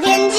天气。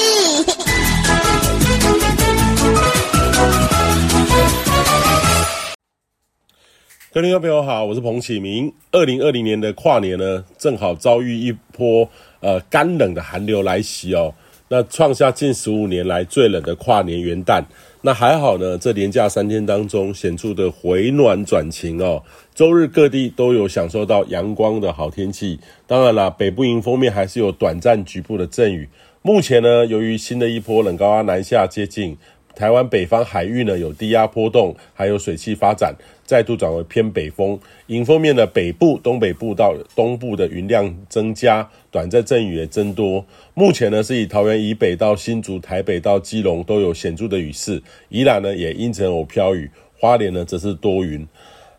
各位朋友好，我是彭启明。二零二零年的跨年呢，正好遭遇一波呃干冷的寒流来袭哦，那创下近十五年来最冷的跨年元旦。那还好呢，这连假三天当中显著的回暖转晴哦，周日各地都有享受到阳光的好天气。当然啦，北部迎风面还是有短暂局部的阵雨。目前呢，由于新的一波冷高压南下接近。台湾北方海域呢，有低压波动，还有水汽发展，再度转为偏北风。迎风面的北部、东北部到东部的云量增加，短暂阵雨也增多。目前呢，是以桃园以北到新竹、台北到基隆都有显著的雨势，宜兰呢也阴沉偶飘雨，花莲呢则是多云。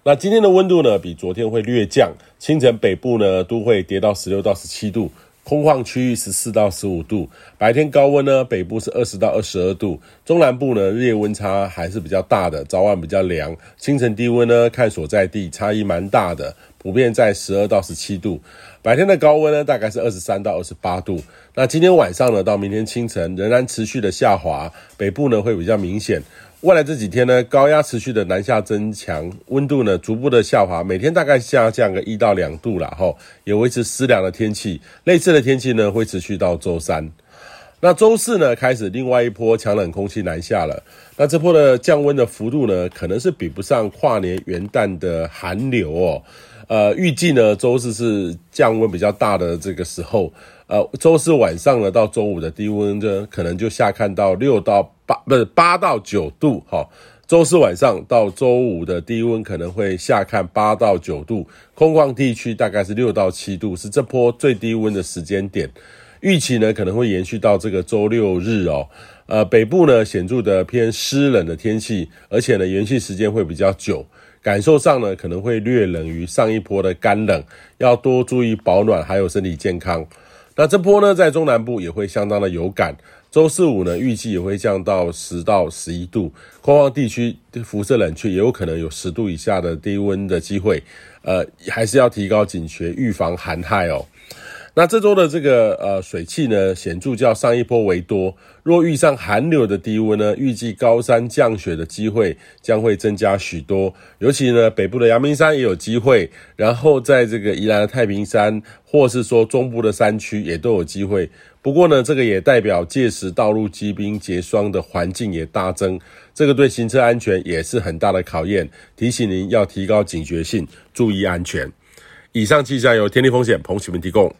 那今天的温度呢，比昨天会略降，清晨北部呢都会跌到十六到十七度。空旷区域十四到十五度，白天高温呢，北部是二十到二十二度，中南部呢日夜温差还是比较大的，早晚比较凉。清晨低温呢，看所在地差异蛮大的，普遍在十二到十七度。白天的高温呢，大概是二十三到二十八度。那今天晚上呢，到明天清晨仍然持续的下滑，北部呢会比较明显。未来这几天呢，高压持续的南下增强，温度呢逐步的下滑，每天大概下降个一到两度了哈，也维持湿凉的天气。类似的天气呢会持续到周三。那周四呢开始另外一波强冷空气南下了，那这波的降温的幅度呢可能是比不上跨年元旦的寒流哦。呃，预计呢周四是降温比较大的这个时候。呃，周四晚上呢到周五的低温呢可能就下看到六到八，不是八到九度哈。周四晚上到周五的低温可能会下看八到九度，空旷地区大概是六到七度，是这波最低温的时间点。预期呢可能会延续到这个周六日哦。呃，北部呢显著的偏湿冷的天气，而且呢延续时间会比较久，感受上呢可能会略冷于上一波的干冷，要多注意保暖还有身体健康。那这波呢，在中南部也会相当的有感。周四五呢，预计也会降到十到十一度，空旷地区辐射冷却，也有可能有十度以下的低温的机会。呃，还是要提高警觉，预防寒害哦。那这周的这个呃水汽呢，显著较上一波为多。若遇上寒流的低温呢，预计高山降雪的机会将会增加许多。尤其呢，北部的阳明山也有机会，然后在这个宜兰的太平山，或是说中部的山区也都有机会。不过呢，这个也代表届时道路积冰结霜的环境也大增，这个对行车安全也是很大的考验。提醒您要提高警觉性，注意安全。以上气象由天气风险彭启明提供。